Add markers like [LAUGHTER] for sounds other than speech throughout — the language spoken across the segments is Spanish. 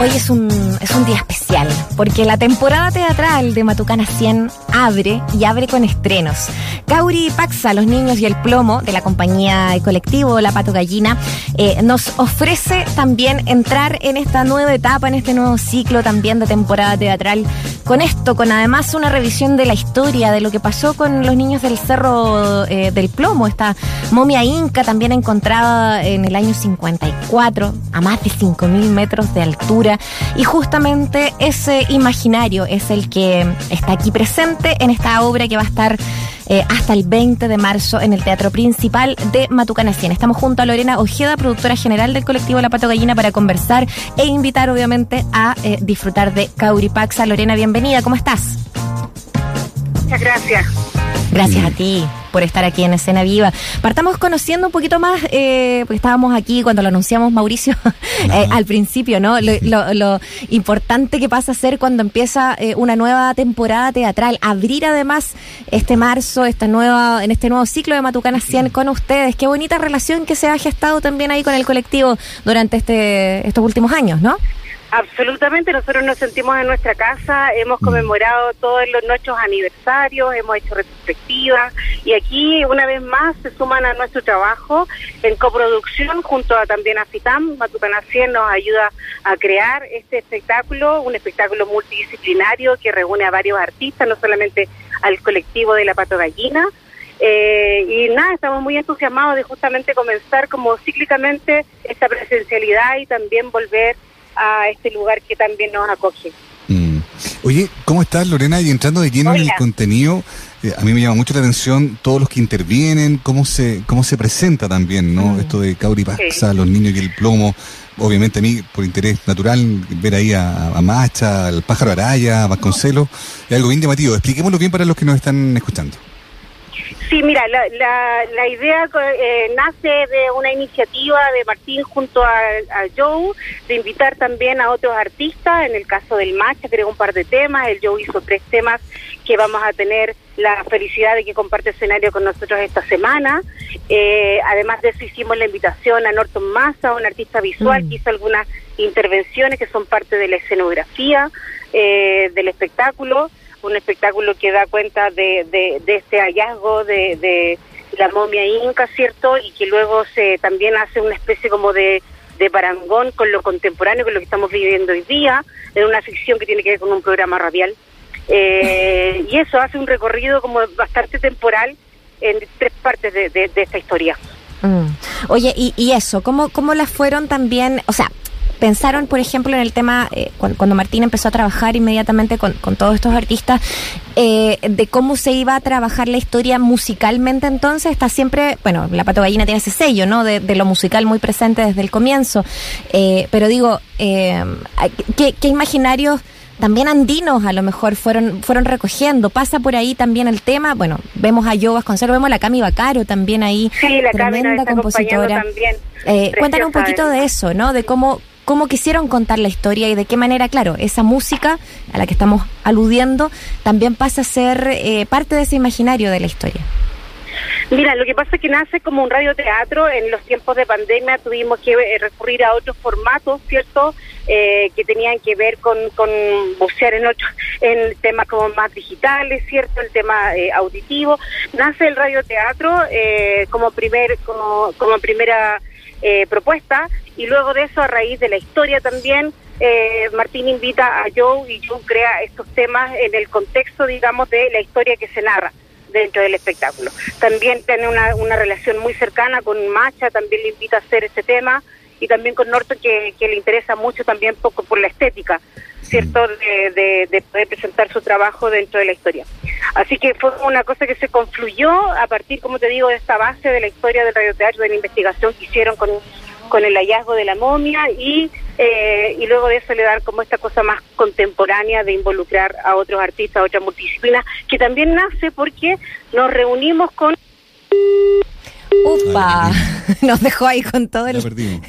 Hoy es un, es un día especial, porque la temporada teatral de Matucana 100 abre y abre con estrenos. Gauri Paxa, Los Niños y el Plomo, de la compañía y colectivo La Pato Gallina, eh, nos ofrece también entrar en esta nueva etapa, en este nuevo ciclo también de temporada teatral, con esto, con además una revisión de la historia, de lo que pasó con los niños del Cerro eh, del Plomo, esta momia inca también encontrada en el año 54, a más de 5.000 metros de altura y justamente ese imaginario es el que está aquí presente en esta obra que va a estar eh, hasta el 20 de marzo en el Teatro Principal de Matucana 100. Estamos junto a Lorena Ojeda, productora general del colectivo La Pato Gallina, para conversar e invitar obviamente a eh, disfrutar de Cauripaxa. Lorena, bienvenida, ¿cómo estás? Muchas gracias. Gracias a ti por estar aquí en Escena Viva. Partamos conociendo un poquito más, eh, porque estábamos aquí cuando lo anunciamos Mauricio [LAUGHS] eh, al principio, ¿no? Lo, importante que pasa a ser cuando empieza eh, una nueva temporada teatral. Abrir además este marzo, esta nueva, en este nuevo ciclo de Matucana 100 con ustedes. Qué bonita relación que se ha gestado también ahí con el colectivo durante este, estos últimos años, ¿no? Absolutamente, nosotros nos sentimos en nuestra casa, hemos mm. conmemorado todos los nuestros aniversarios, hemos hecho retrospectivas y aquí una vez más se suman a nuestro trabajo en coproducción junto a también a FITAM, Matucana 100 nos ayuda a crear este espectáculo, un espectáculo multidisciplinario que reúne a varios artistas, no solamente al colectivo de la Pato Gallina, eh, y nada, estamos muy entusiasmados de justamente comenzar como cíclicamente esta presencialidad y también volver a este lugar que también nos acoge. Mm. Oye, ¿cómo estás Lorena? Y entrando de lleno en el contenido, eh, a mí me llama mucho la atención todos los que intervienen, cómo se cómo se presenta también, ¿no? Mm. Esto de Cauri Paxa, los niños y el plomo. Obviamente a mí, por interés natural, ver ahí a, Macha, al pájaro Araya, a Vasconcelos, es algo bien llamativo. Expliquémoslo bien para los que nos están escuchando. Sí, mira, la, la, la idea eh, nace de una iniciativa de Martín junto a, Joe, de invitar también a otros artistas, en el caso del Macha creó un par de temas, el Joe hizo tres temas que vamos a tener la felicidad de que comparte escenario con nosotros esta semana. Eh, además de eso hicimos la invitación a Norton Massa, un artista visual mm. que hizo algunas intervenciones que son parte de la escenografía eh, del espectáculo un espectáculo que da cuenta de, este hallazgo de, de, la momia inca, ¿cierto? Y que luego se también hace una especie como de, de parangón con lo contemporáneo, con lo que estamos viviendo hoy día, en una ficción que tiene que ver con un programa radial. Eh, y eso hace un recorrido como bastante temporal en tres partes de, de, esta historia. Mm. Oye, y, y eso, ¿cómo, ¿cómo las fueron también? O sea, pensaron, por ejemplo, en el tema, eh, cuando, Martín empezó a trabajar inmediatamente con, todos estos artistas, eh, de cómo se iba a trabajar la historia musicalmente entonces, está siempre, bueno, la Pato Gallina tiene ese sello, ¿no? De, lo musical muy presente desde el comienzo, eh, pero digo, ¿qué, ¿qué imaginarios también andinos a lo mejor fueron fueron recogiendo. Pasa por ahí también el tema. Bueno, vemos a Yo Vasconcelos, vemos a la Cami Bacaro también ahí. Sí, la tremenda compositora. También, eh, cuéntanos un poquito de eso, ¿no? De cómo cómo quisieron contar la historia y de qué manera, claro, esa música a la que estamos aludiendo también pasa a ser eh, parte de ese imaginario de la historia. Mira, lo que pasa es que nace como un radioteatro. En los tiempos de pandemia tuvimos que eh, recurrir a otros formatos, ¿cierto? Eh, que tenían que ver con, con bucear en otros, en temas como más digitales, ¿cierto? El tema auditivo. Nace el radioteatro como primer, como, como primera propuesta y luego de eso, a raíz de la historia también, eh, Martín invita a Joe y Joe crea estos temas en el contexto, digamos, de la historia que se narra dentro del espectáculo. También tiene una, una relación muy cercana con Macha, también le invita a hacer ese tema, y también con Norton, que, que le interesa mucho también poco por la estética, ¿cierto? Mm. De, de, poder presentar su trabajo dentro de la historia. Así que fue una cosa que se confluyó a partir, como te digo, de esta base de la historia del radioteatro, de la investigación que hicieron con con el hallazgo de la momia y, eh, y luego de eso le dar como esta cosa más contemporánea de involucrar a otros artistas, a otras multidisciplinas, que también nace porque nos reunimos con... Upa, [LAUGHS] nos dejó ahí con todo el,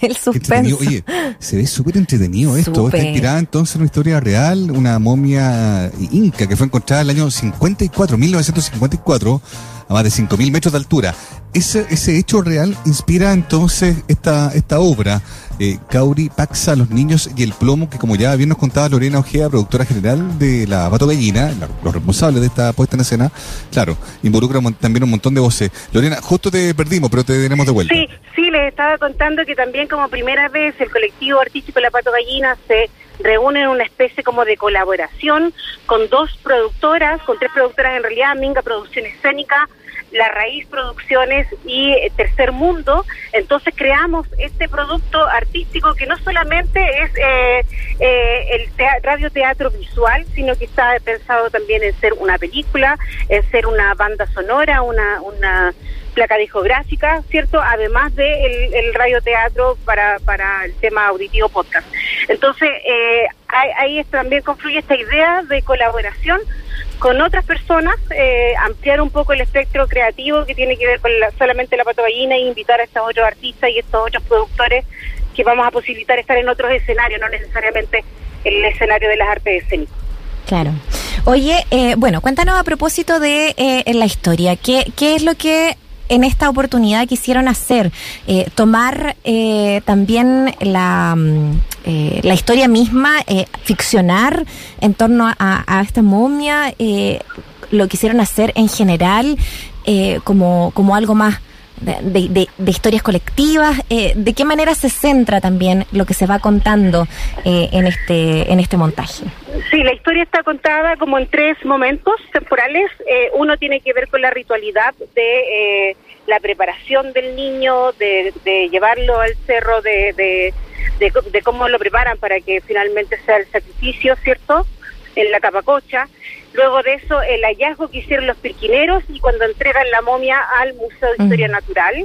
el suspenso. Oye, se ve súper entretenido esto. Está inspirada entonces en una historia real, una momia inca que fue encontrada en el año 54, 1954 a más de 5.000 metros de altura. Ese, ese hecho real inspira entonces esta, esta obra, eh, Cauri, Paxa, Los Niños y el Plomo, que como ya bien nos contaba Lorena Ojea, productora general de La Pato Gallina, los responsables de esta puesta en escena, claro, involucra también un montón de voces. Lorena, justo te perdimos, pero te tenemos de vuelta. Sí, sí, les estaba contando que también como primera vez el colectivo artístico La Pato Gallina se reúne en una especie como de colaboración con dos productoras, con tres productoras en realidad, Minga Producción Escénica, la Raíz Producciones y eh, Tercer Mundo. Entonces creamos este producto artístico que no solamente es eh, eh, el radio teatro visual, sino que está pensado también en ser una película, en ser una banda sonora, una, una placa discográfica, ¿cierto? Además de el, radioteatro para, para el tema auditivo podcast. Entonces, ahí, ahí también confluye esta idea de colaboración con otras personas, eh, ampliar un poco el espectro creativo que tiene que ver con solamente la patogallina e invitar a estos otros artistas y estos otros productores que vamos a posibilitar estar en otros escenarios, no necesariamente en el escenario de las artes escénicas. Claro. Oye, eh, bueno, cuéntanos a propósito de eh, la historia, ¿qué, ¿qué es lo que en esta oportunidad quisieron hacer, eh, tomar eh, también la, mm, eh, la historia misma, ficcionar en torno a, esta momia, lo quisieron hacer en general como, como algo más de, historias colectivas, ¿de qué manera se centra también lo que se va contando en, este, en este montaje? Sí, la historia está contada como en tres momentos temporales. Eh, uno tiene que ver con la ritualidad de eh, la preparación del niño, de, llevarlo al cerro, de, de, cómo lo preparan para que finalmente sea el sacrificio, ¿cierto? En la capacocha. Luego de eso, el hallazgo que hicieron los pirquineros y cuando entregan la momia al Museo de Historia Natural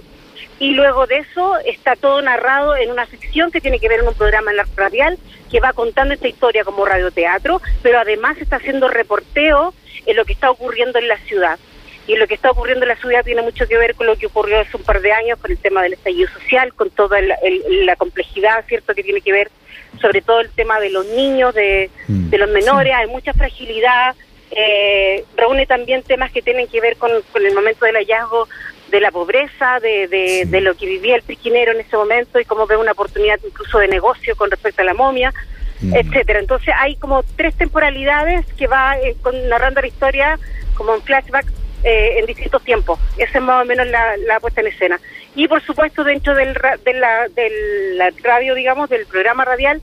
y luego de eso está todo narrado en una sección que tiene que ver en un programa en la radial que va contando esta historia como radioteatro, pero además está haciendo reporteo en lo que está ocurriendo en la ciudad. Y lo que está ocurriendo en la ciudad tiene mucho que ver con lo que ocurrió hace un par de años, con el tema del estallido social, con toda la complejidad, ¿cierto?, que tiene que ver sobre todo el tema de los niños, de, mm. de los menores, hay mucha fragilidad, eh, reúne también temas que tienen que ver con, con el momento del hallazgo de la pobreza, de, de, lo que vivía el piquinero en ese momento y cómo ve una oportunidad incluso de negocio con respecto a la momia, mm. etcétera. Entonces hay como tres temporalidad que va eh, narrando la historia como en flashback eh, en distintos tiempos. Esa es más o menos la, la puesta en escena. Y por supuesto dentro del, de la, del radio, digamos, del programa radial,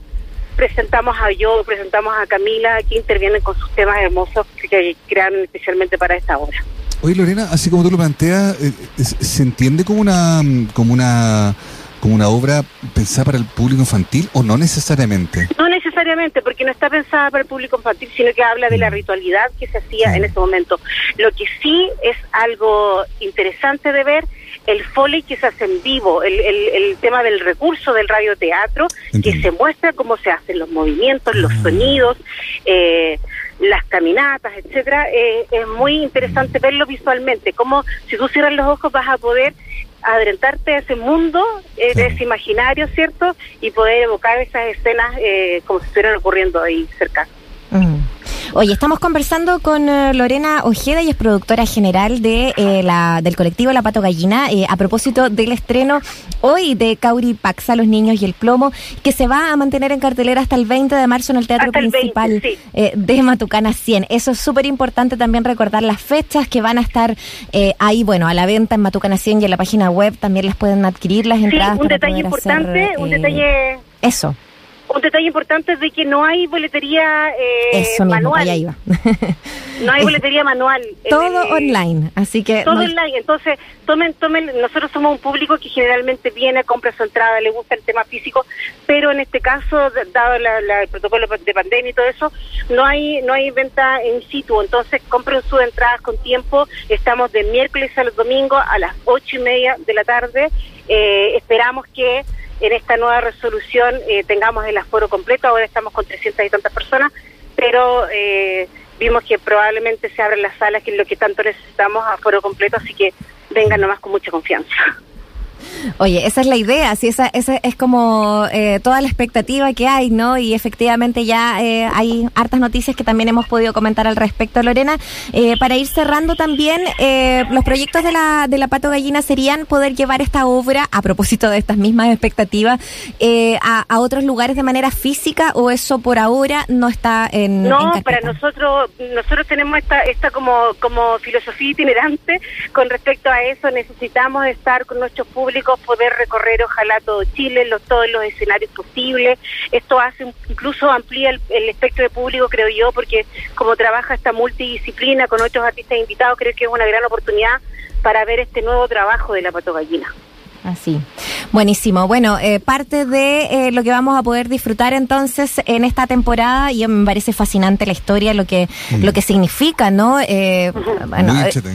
presentamos a yo, presentamos a Camila, que intervienen con sus temas hermosos que crean especialmente para esta obra. Oye, Lorena, así como tú lo planteas, eh, ¿se entiende como una, como una como una obra pensada para el público infantil o no necesariamente? No necesariamente, porque no está pensada para el público infantil, sino que habla de la mm. ritualidad que se hacía en ese momento. Lo que sí es algo interesante de ver, el foley que se hace en vivo, el, el, tema del recurso del radioteatro, que se muestra cómo se hacen los movimientos, los ah. sonidos, eh, las caminatas, etcétera, eh, es muy interesante verlo visualmente, como si tú cierras los ojos vas a poder adelantarte a ese mundo, eh, ese imaginario, ¿cierto? Y poder evocar esas escenas eh, como si estuvieran ocurriendo ahí cerca. Oye, estamos conversando con eh, Lorena Ojeda y es productora general de eh, la, del colectivo La Pato Gallina eh, a propósito del estreno hoy de Cauri Paxa, Los Niños y el Plomo, que se va a mantener en cartelera hasta el 20 de marzo en el Teatro Principal de Matucana 100. Eso es súper importante también recordar las fechas que van a estar ahí, bueno, a la venta en Matucana 100 y en la página web también las pueden adquirir las entradas. un detalle importante, un detalle... Eso. Un detalle importante es de que no hay boletería eh, manual. iba. [LAUGHS] no hay boletería manual. Todo online, así que... Todo online, entonces tomen, tomen, nosotros somos un público que generalmente viene, compra su entrada, le gusta el tema físico, pero en este caso, dado el protocolo de pandemia y todo eso, no hay no hay venta en situ, entonces compren sus entradas con tiempo, estamos de miércoles a los domingos a las ocho y media de la tarde, eh, esperamos que en esta nueva resolución eh, tengamos el aforo completo, ahora estamos con 300 y tantas personas, pero eh, vimos que probablemente se abren las salas, que es lo que tanto necesitamos, aforo completo, así que vengan nomás con mucha confianza. Oye, esa es la idea, sí, esa, esa es como eh, toda la expectativa que hay, ¿no? Y efectivamente ya eh, hay hartas noticias que también hemos podido comentar al respecto, Lorena. Eh, para ir cerrando también, los proyectos de la, de la Pato Gallina serían poder llevar esta obra, a propósito de estas mismas expectativas, a, a, otros lugares de manera física o eso por ahora no está en... No, para nosotros, nosotros tenemos esta, esta como, como filosofía itinerante con respecto a eso, necesitamos estar con nuestros públicos, poder recorrer ojalá todo Chile, los, todos los escenarios posibles. Esto hace incluso amplía el, espectro de público, creo yo, porque como trabaja esta multidisciplina con otros artistas invitados, creo que es una gran oportunidad para ver este nuevo trabajo de la patogallina. Así. Buenísimo. Bueno, eh, parte de eh, lo que vamos a poder disfrutar entonces en esta temporada, y me parece fascinante la historia, lo que mm. lo que significa, ¿no? Eh, bueno,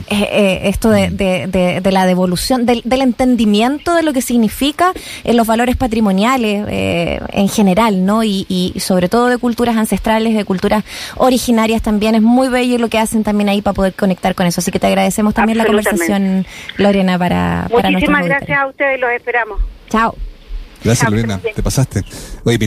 esto de, de, de, la devolución, del, del, entendimiento de lo que significa en los valores patrimoniales en general, ¿no? Y, y sobre todo de culturas ancestrales, de culturas originarias también. Es muy bello lo que hacen también ahí para poder conectar con eso. Así que te agradecemos también la conversación, Lorena, para, Muchísimas gracias a ustedes, los esperamos. Chao. Gracias, Lorena. Te pasaste.